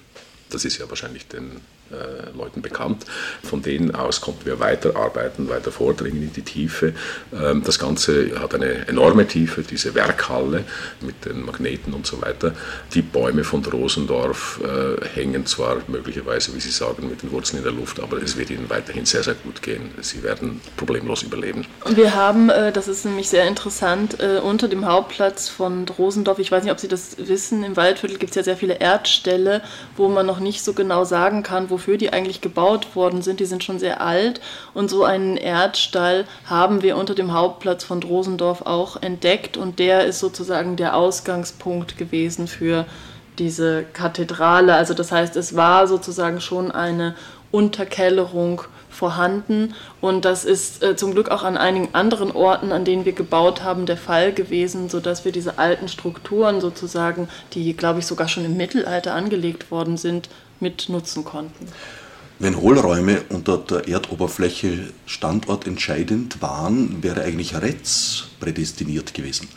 Das ist ja wahrscheinlich den äh, Leuten bekannt. Von denen aus konnten wir weiterarbeiten, weiter vordringen in die Tiefe. Ähm, das Ganze hat eine enorme Tiefe, diese Werkhalle mit den Magneten und so weiter. Die Bäume von Rosendorf äh, hängen zwar möglicherweise, wie Sie sagen, mit den Wurzeln in der Luft, aber es wird ihnen weiterhin sehr, sehr gut gehen. Sie werden problemlos überleben. Wir haben, äh, das ist nämlich sehr interessant, unter dem Hauptplatz von Rosendorf, ich weiß nicht, ob Sie das wissen, im Waldviertel gibt es ja sehr viele Erdställe, wo man noch nicht so genau sagen kann, wofür wofür die eigentlich gebaut worden sind. Die sind schon sehr alt und so einen Erdstall haben wir unter dem Hauptplatz von Drosendorf auch entdeckt und der ist sozusagen der Ausgangspunkt gewesen für diese Kathedrale. Also das heißt, es war sozusagen schon eine Unterkellerung vorhanden und das ist äh, zum Glück auch an einigen anderen Orten, an denen wir gebaut haben, der Fall gewesen, sodass wir diese alten Strukturen sozusagen, die glaube ich sogar schon im Mittelalter angelegt worden sind, mit nutzen konnten. Wenn Hohlräume unter der Erdoberfläche standortentscheidend waren, wäre eigentlich Retz prädestiniert gewesen.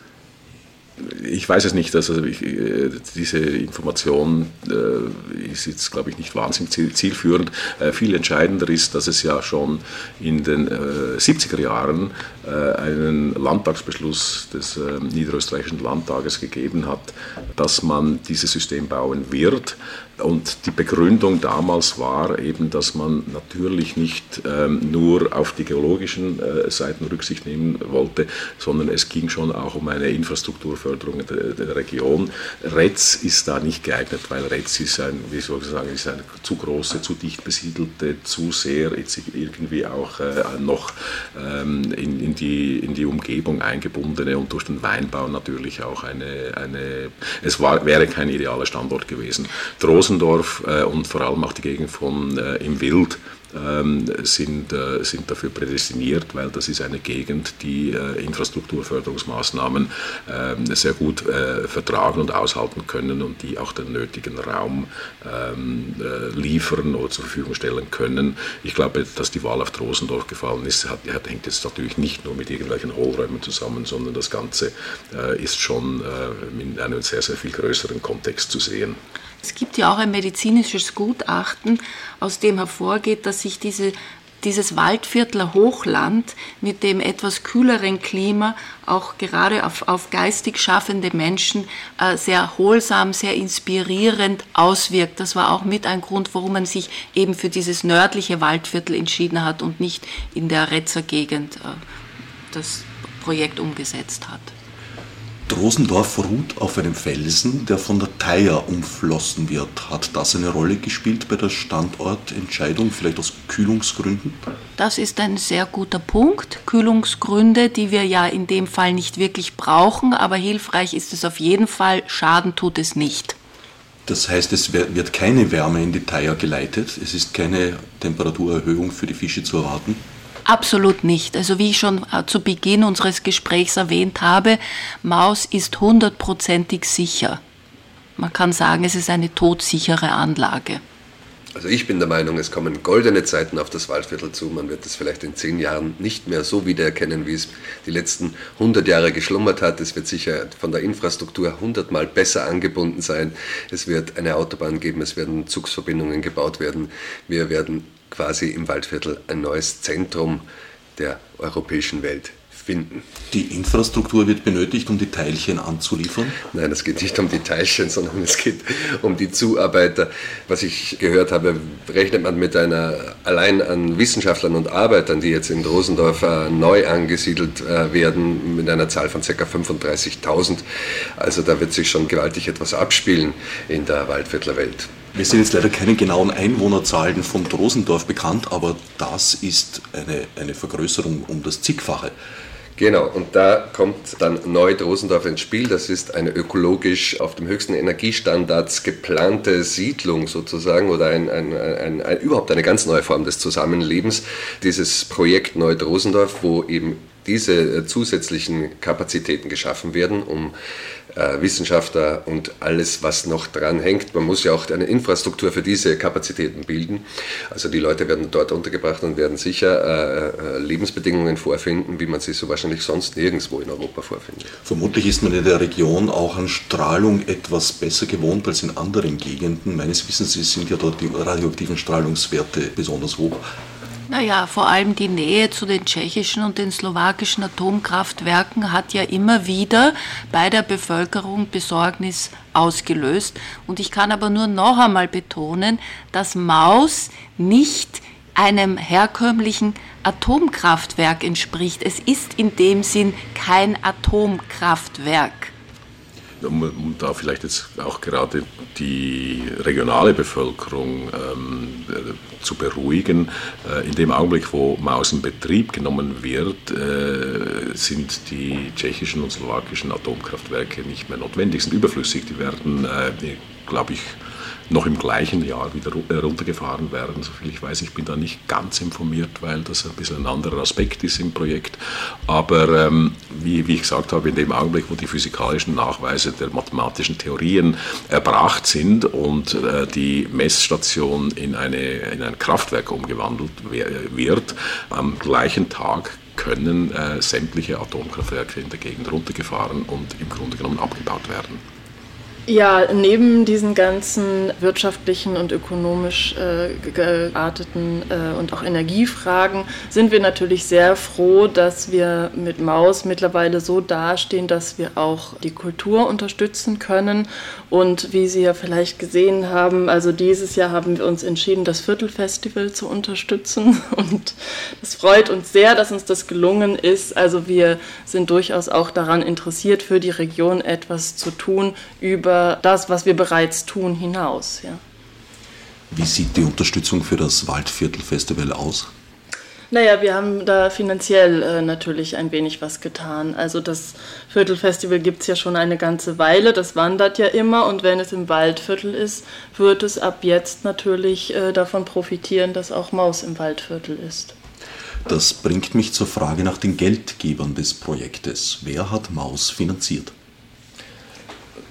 Ich weiß es nicht, also ich, äh, diese Information äh, ist jetzt, glaube ich, nicht wahnsinnig zielführend. Äh, viel entscheidender ist, dass es ja schon in den äh, 70er Jahren äh, einen Landtagsbeschluss des äh, Niederösterreichischen Landtages gegeben hat, dass man dieses System bauen wird. Und die Begründung damals war eben, dass man natürlich nicht ähm, nur auf die geologischen äh, Seiten Rücksicht nehmen wollte, sondern es ging schon auch um eine Infrastrukturförderung der, der Region. Retz ist da nicht geeignet, weil Retz ist ein, wie soll ich sagen, ist eine zu große, zu dicht besiedelte, zu sehr irgendwie auch äh, noch ähm, in, in, die, in die Umgebung eingebundene und durch den Weinbau natürlich auch eine, eine es war, wäre kein idealer Standort gewesen. Dros Rosendorf äh, und vor allem auch die Gegend von äh, im Wild sind, äh, sind dafür prädestiniert, weil das ist eine Gegend, die äh, Infrastrukturförderungsmaßnahmen äh, sehr gut äh, vertragen und aushalten können und die auch den nötigen Raum ähm, äh, liefern oder zur Verfügung stellen können. Ich glaube, dass die Wahl auf Rosendorf gefallen ist, hat, hängt jetzt natürlich nicht nur mit irgendwelchen Hohlräumen zusammen, sondern das Ganze ist schon in einem sehr, sehr viel größeren Kontext zu sehen. Es gibt ja auch ein medizinisches Gutachten, aus dem hervorgeht, dass sich diese, dieses Waldviertler Hochland mit dem etwas kühleren Klima auch gerade auf, auf geistig schaffende Menschen äh, sehr erholsam, sehr inspirierend auswirkt. Das war auch mit ein Grund, warum man sich eben für dieses nördliche Waldviertel entschieden hat und nicht in der Retzer Gegend äh, das Projekt umgesetzt hat. Drosendorf ruht auf einem Felsen, der von der Theier umflossen wird. Hat das eine Rolle gespielt bei der Standortentscheidung, vielleicht aus Kühlungsgründen? Das ist ein sehr guter Punkt. Kühlungsgründe, die wir ja in dem Fall nicht wirklich brauchen, aber hilfreich ist es auf jeden Fall. Schaden tut es nicht. Das heißt, es wird keine Wärme in die Theier geleitet. Es ist keine Temperaturerhöhung für die Fische zu erwarten. Absolut nicht. Also wie ich schon äh, zu Beginn unseres Gesprächs erwähnt habe, Maus ist hundertprozentig sicher. Man kann sagen, es ist eine todsichere Anlage. Also ich bin der Meinung, es kommen goldene Zeiten auf das Waldviertel zu. Man wird es vielleicht in zehn Jahren nicht mehr so wiedererkennen, wie es die letzten 100 Jahre geschlummert hat. Es wird sicher von der Infrastruktur hundertmal besser angebunden sein. Es wird eine Autobahn geben, es werden Zugsverbindungen gebaut werden. Wir werden quasi im Waldviertel ein neues Zentrum der europäischen Welt finden. Die Infrastruktur wird benötigt, um die Teilchen anzuliefern? Nein, es geht nicht um die Teilchen, sondern es geht um die Zuarbeiter. Was ich gehört habe, rechnet man mit einer, allein an Wissenschaftlern und Arbeitern, die jetzt in Rosendorf neu angesiedelt äh, werden, mit einer Zahl von ca. 35.000. Also da wird sich schon gewaltig etwas abspielen in der Waldviertler Welt. Mir sind jetzt leider keine genauen Einwohnerzahlen von Drosendorf bekannt, aber das ist eine, eine Vergrößerung um das zigfache. Genau, und da kommt dann Neu-Drosendorf ins Spiel. Das ist eine ökologisch auf dem höchsten Energiestandards geplante Siedlung sozusagen oder ein, ein, ein, ein, überhaupt eine ganz neue Form des Zusammenlebens. Dieses Projekt Neu-Drosendorf, wo eben diese zusätzlichen Kapazitäten geschaffen werden, um äh, Wissenschaftler und alles, was noch dran hängt. Man muss ja auch eine Infrastruktur für diese Kapazitäten bilden. Also die Leute werden dort untergebracht und werden sicher äh, äh, Lebensbedingungen vorfinden, wie man sie so wahrscheinlich sonst nirgendwo in Europa vorfindet. Vermutlich ist man in der Region auch an Strahlung etwas besser gewohnt als in anderen Gegenden. Meines Wissens sind ja dort die radioaktiven Strahlungswerte besonders hoch. Naja, vor allem die Nähe zu den tschechischen und den slowakischen Atomkraftwerken hat ja immer wieder bei der Bevölkerung Besorgnis ausgelöst. Und ich kann aber nur noch einmal betonen, dass Maus nicht einem herkömmlichen Atomkraftwerk entspricht. Es ist in dem Sinn kein Atomkraftwerk um, da vielleicht jetzt auch gerade die regionale Bevölkerung ähm, äh, zu beruhigen. Äh, in dem Augenblick, wo Maus in Betrieb genommen wird, äh, sind die tschechischen und slowakischen Atomkraftwerke nicht mehr notwendig, sind überflüssig. Die werden, äh, glaube ich, noch im gleichen Jahr wieder äh, runtergefahren werden. Soviel ich weiß, ich bin da nicht ganz informiert, weil das ein bisschen ein anderer Aspekt ist im Projekt. Aber ähm, wie, wie ich gesagt habe, in dem Augenblick, wo die physikalischen Nachweise der mathematischen Theorien erbracht sind und äh, die Messstation in, eine, in ein Kraftwerk umgewandelt wird, am gleichen Tag können äh, sämtliche Atomkraftwerke in der Gegend runtergefahren und im Grunde genommen abgebaut werden. Ja, neben diesen ganzen wirtschaftlichen und ökonomisch äh, gearteten äh, und auch Energiefragen sind wir natürlich sehr froh, dass wir mit Maus mittlerweile so dastehen, dass wir auch die Kultur unterstützen können. Und wie Sie ja vielleicht gesehen haben, also dieses Jahr haben wir uns entschieden, das Viertelfestival zu unterstützen. Und es freut uns sehr, dass uns das gelungen ist. Also wir sind durchaus auch daran interessiert, für die Region etwas zu tun über das, was wir bereits tun, hinaus. Ja. Wie sieht die Unterstützung für das Waldviertelfestival aus? Naja, wir haben da finanziell äh, natürlich ein wenig was getan. Also das Viertelfestival gibt es ja schon eine ganze Weile, das wandert ja immer und wenn es im Waldviertel ist, wird es ab jetzt natürlich äh, davon profitieren, dass auch Maus im Waldviertel ist. Das bringt mich zur Frage nach den Geldgebern des Projektes. Wer hat Maus finanziert?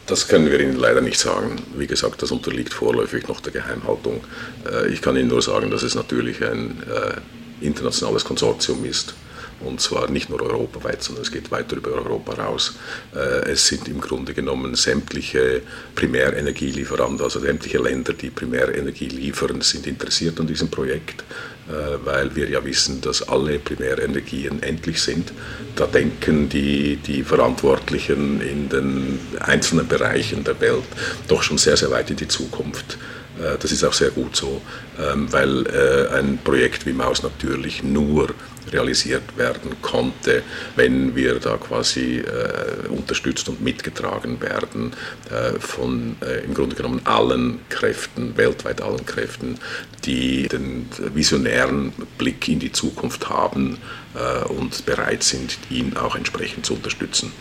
Das können wir Ihnen leider nicht sagen. Wie gesagt, das unterliegt vorläufig noch der Geheimhaltung. Äh, ich kann Ihnen nur sagen, dass es natürlich ein äh, internationales Konsortium ist. Und zwar nicht nur europaweit, sondern es geht weiter über Europa raus. Äh, es sind im Grunde genommen sämtliche Primärenergielieferanten, also sämtliche Länder, die Primärenergie liefern, sind interessiert an diesem Projekt. Äh, weil wir ja wissen, dass alle Primärenergien endlich sind. Da denken die, die Verantwortlichen in den einzelnen Bereichen der Welt doch schon sehr, sehr weit in die Zukunft. Äh, das ist auch sehr gut so, ähm, weil äh, ein Projekt wie Maus natürlich nur realisiert werden konnte, wenn wir da quasi äh, unterstützt und mitgetragen werden äh, von äh, im Grunde genommen allen Kräften, weltweit allen Kräften, die den visionären Blick in die Zukunft haben äh, und bereit sind, ihn auch entsprechend zu unterstützen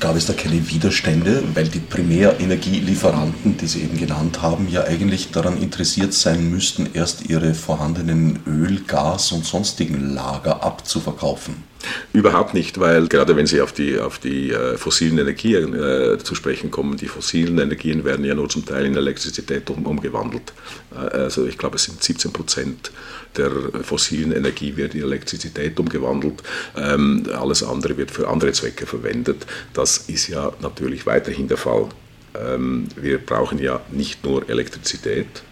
gab es da keine Widerstände, weil die Primärenergielieferanten, die Sie eben genannt haben, ja eigentlich daran interessiert sein müssten, erst ihre vorhandenen Öl, Gas und sonstigen Lager abzuverkaufen. Überhaupt nicht, weil gerade wenn Sie auf die, auf die äh, fossilen Energien äh, zu sprechen kommen, die fossilen Energien werden ja nur zum Teil in Elektrizität um, umgewandelt. Äh, also ich glaube, es sind 17 Prozent der fossilen Energie wird in Elektrizität umgewandelt. Ähm, alles andere wird für andere Zwecke verwendet. Das ist ja natürlich weiterhin der Fall. Ähm, wir brauchen ja nicht nur Elektrizität,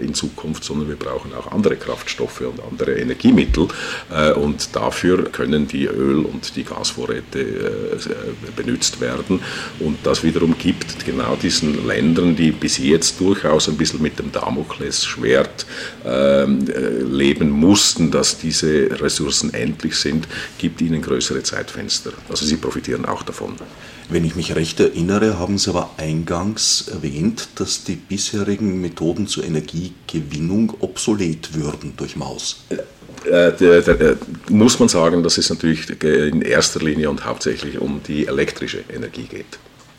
in Zukunft, sondern wir brauchen auch andere Kraftstoffe und andere Energiemittel. Äh, und dafür können die Öl- und die Gasvorräte äh, benutzt werden. Und das wiederum gibt genau diesen Ländern, die bis jetzt durchaus ein bisschen mit dem Damoklesschwert ähm, leben mussten, dass diese Ressourcen endlich sind, gibt ihnen größere Zeitfenster. Also sie profitieren auch davon. Wenn ich mich recht erinnere, haben Sie aber eingangs erwähnt, dass die bisherigen Methoden zur Energiegewinnung obsolet würden durch Maus. Äh, der, muss man sagen, dass es natürlich in erster Linie und hauptsächlich um die elektrische Energie geht.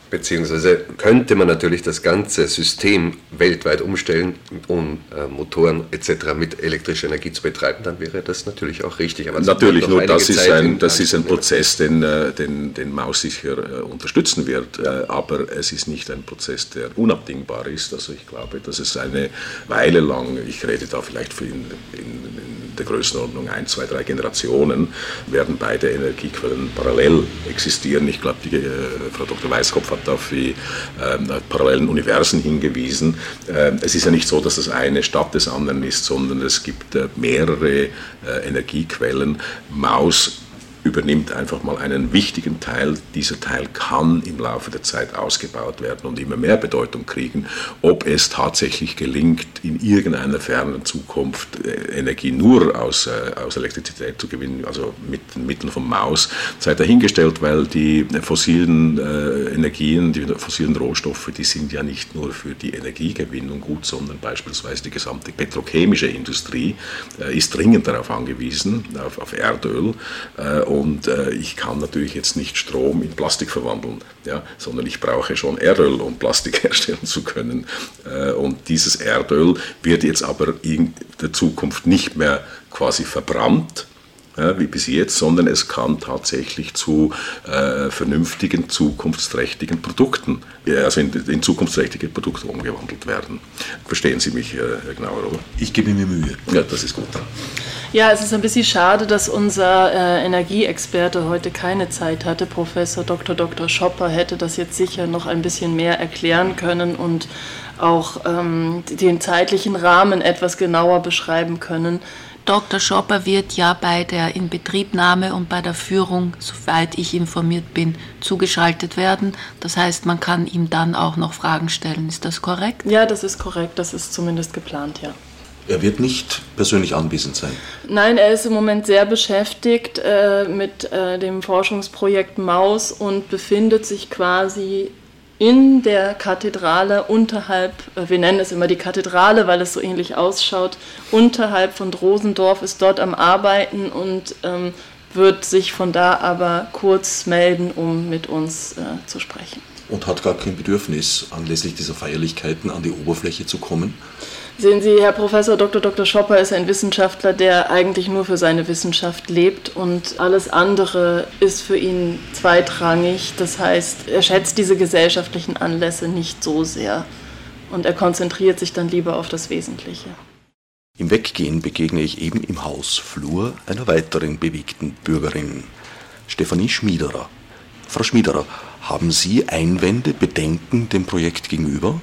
Beziehungsweise könnte man natürlich das ganze System weltweit umstellen, um äh, Motoren etc. mit elektrischer Energie zu betreiben, dann wäre das natürlich auch richtig. Aber natürlich, nur das ist, ein, das ist ein Prozess, den, äh, den, den Maus sicher äh, unterstützen wird, äh, aber es ist nicht ein Prozess, der unabdingbar ist. Also ich glaube, dass es eine Weile lang, ich rede da vielleicht für in, in, in der Größenordnung ein, zwei, drei Generationen, werden beide Energiequellen parallel existieren. Ich glaube, die Frau Dr. Weißkopf hat auf die äh, parallelen Universen hingewiesen. Äh, es ist ja nicht so, dass das eine statt des anderen ist, sondern es gibt äh, mehrere äh, Energiequellen. Maus übernimmt einfach mal einen wichtigen Teil. Dieser Teil kann im Laufe der Zeit ausgebaut werden und immer mehr Bedeutung kriegen. Ob es tatsächlich gelingt, in irgendeiner fernen Zukunft äh, Energie nur aus, äh, aus Elektrizität zu gewinnen, also mit den Mitteln vom Maus, sei dahingestellt, weil die fossilen äh, Energien, die fossilen Rohstoffe, die sind ja nicht nur für die Energiegewinnung gut, sondern beispielsweise die gesamte petrochemische Industrie ist dringend darauf angewiesen, auf, auf Erdöl. Und äh, ich kann natürlich jetzt nicht Strom in Plastik verwandeln, ja, sondern ich brauche schon Erdöl, um Plastik herstellen zu können. Äh, und dieses Erdöl wird jetzt aber in der Zukunft nicht mehr quasi verbrannt, ja, wie bis jetzt, sondern es kann tatsächlich zu äh, vernünftigen, zukunftsträchtigen Produkten, also in, in, zukunftsträchtige Produkte umgewandelt werden. Verstehen Sie mich, äh, Herr Gnauer, oder? Ich gebe mir Mühe. Ja, das ist gut. Ja, es ist ein bisschen schade, dass unser äh, Energieexperte heute keine Zeit hatte. Professor Dr. Dr. Schopper hätte das jetzt sicher noch ein bisschen mehr erklären können und auch ähm, den zeitlichen Rahmen etwas genauer beschreiben können. Dr. Schopper wird ja bei der Inbetriebnahme und bei der Führung, soweit ich informiert bin, zugeschaltet werden. Das heißt, man kann ihm dann auch noch Fragen stellen. Ist das korrekt? Ja, das ist korrekt. Das ist zumindest geplant, ja. Er wird nicht persönlich anwesend sein. Nein, er ist im Moment sehr beschäftigt äh, mit äh, dem Forschungsprojekt Maus und befindet sich quasi in der Kathedrale unterhalb, äh, wir nennen es immer die Kathedrale, weil es so ähnlich ausschaut, unterhalb von Drosendorf, ist dort am Arbeiten und ähm, wird sich von da aber kurz melden, um mit uns äh, zu sprechen. Und hat gar kein Bedürfnis, anlässlich dieser Feierlichkeiten an die Oberfläche zu kommen? Sehen Sie, Herr Professor Dr. Dr. Schopper ist ein Wissenschaftler, der eigentlich nur für seine Wissenschaft lebt und alles andere ist für ihn zweitrangig. Das heißt, er schätzt diese gesellschaftlichen Anlässe nicht so sehr und er konzentriert sich dann lieber auf das Wesentliche. Im Weggehen begegne ich eben im Hausflur einer weiteren bewegten Bürgerin, Stefanie Schmiederer. Frau Schmiederer, haben Sie Einwände, Bedenken dem Projekt gegenüber?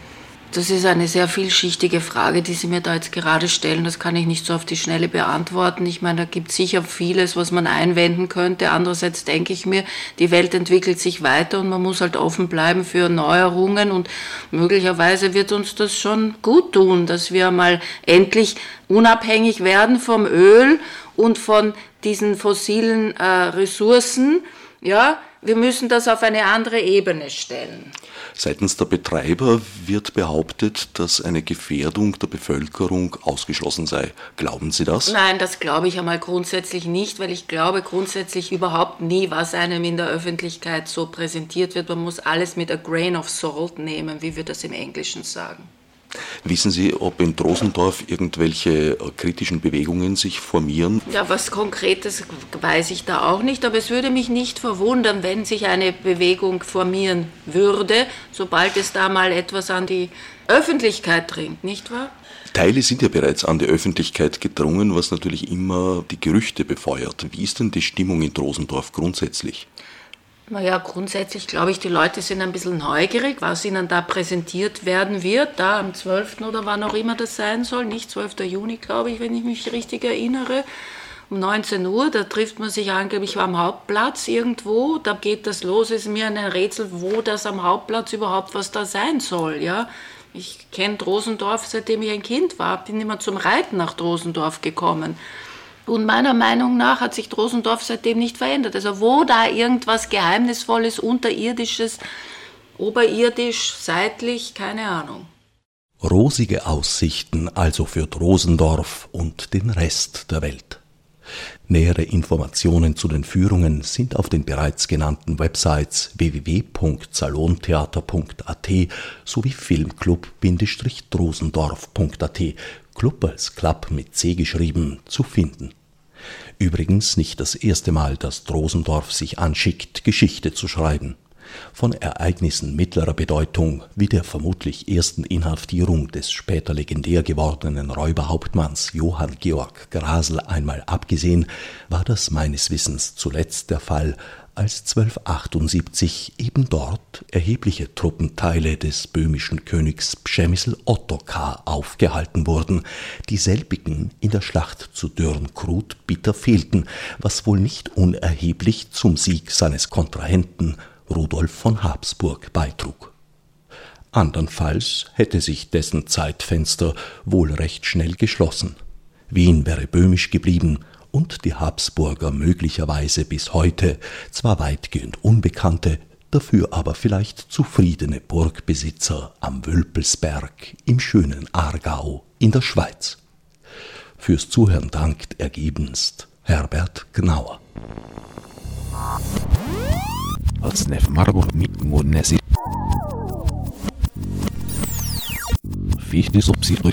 Das ist eine sehr vielschichtige Frage, die Sie mir da jetzt gerade stellen. Das kann ich nicht so auf die Schnelle beantworten. Ich meine, da gibt es sicher vieles, was man einwenden könnte. Andererseits denke ich mir, die Welt entwickelt sich weiter und man muss halt offen bleiben für Neuerungen und möglicherweise wird uns das schon gut tun, dass wir mal endlich unabhängig werden vom Öl und von diesen fossilen äh, Ressourcen. Ja, wir müssen das auf eine andere Ebene stellen. Seitens der Betreiber wird behauptet, dass eine Gefährdung der Bevölkerung ausgeschlossen sei. Glauben Sie das? Nein, das glaube ich einmal grundsätzlich nicht, weil ich glaube grundsätzlich überhaupt nie, was einem in der Öffentlichkeit so präsentiert wird. Man muss alles mit a grain of salt nehmen, wie wir das im Englischen sagen. Wissen Sie, ob in Drosendorf irgendwelche äh, kritischen Bewegungen sich formieren? Ja, was Konkretes weiß ich da auch nicht, aber es würde mich nicht verwundern, wenn sich eine Bewegung formieren würde, sobald es da mal etwas an die Öffentlichkeit dringt, nicht wahr? Teile sind ja bereits an die Öffentlichkeit gedrungen, was natürlich immer die Gerüchte befeuert. Wie ist denn die Stimmung in Drosendorf grundsätzlich? Naja, grundsätzlich glaube ich, die Leute sind ein bisschen neugierig, was ihnen da präsentiert werden wird, da am 12. oder wann auch immer das sein soll, nicht 12. Juni, glaube ich, wenn ich mich richtig erinnere. Um 19 Uhr, da trifft man sich angeblich am Hauptplatz irgendwo, da geht das los, ist mir ein Rätsel, wo das am Hauptplatz überhaupt was da sein soll, ja. Ich kenne Drosendorf, seitdem ich ein Kind war, bin immer zum Reiten nach Drosendorf gekommen. Und meiner Meinung nach hat sich Drosendorf seitdem nicht verändert. Also wo da irgendwas Geheimnisvolles, Unterirdisches, oberirdisch, seitlich, keine Ahnung. Rosige Aussichten also für Drosendorf und den Rest der Welt. Nähere Informationen zu den Führungen sind auf den bereits genannten Websites www.salontheater.at sowie filmclub-drosendorf.at Club als Club mit C geschrieben zu finden. Übrigens nicht das erste Mal, dass Drosendorf sich anschickt, Geschichte zu schreiben von Ereignissen mittlerer Bedeutung wie der vermutlich ersten Inhaftierung des später legendär gewordenen Räuberhauptmanns Johann Georg Grasel einmal abgesehen, war das meines Wissens zuletzt der Fall, als 1278 eben dort erhebliche Truppenteile des böhmischen Königs Przemysl Ottokar aufgehalten wurden, dieselbigen in der Schlacht zu Dürnkrut bitter fehlten, was wohl nicht unerheblich zum Sieg seines Kontrahenten Rudolf von Habsburg beitrug. Andernfalls hätte sich dessen Zeitfenster wohl recht schnell geschlossen. Wien wäre böhmisch geblieben und die Habsburger möglicherweise bis heute zwar weitgehend unbekannte, dafür aber vielleicht zufriedene Burgbesitzer am Wülpelsberg im schönen Aargau in der Schweiz. Fürs Zuhören dankt ergebenst Herbert Gnauer. Otsnef Margot Mikmunesi. Fichtis obsidui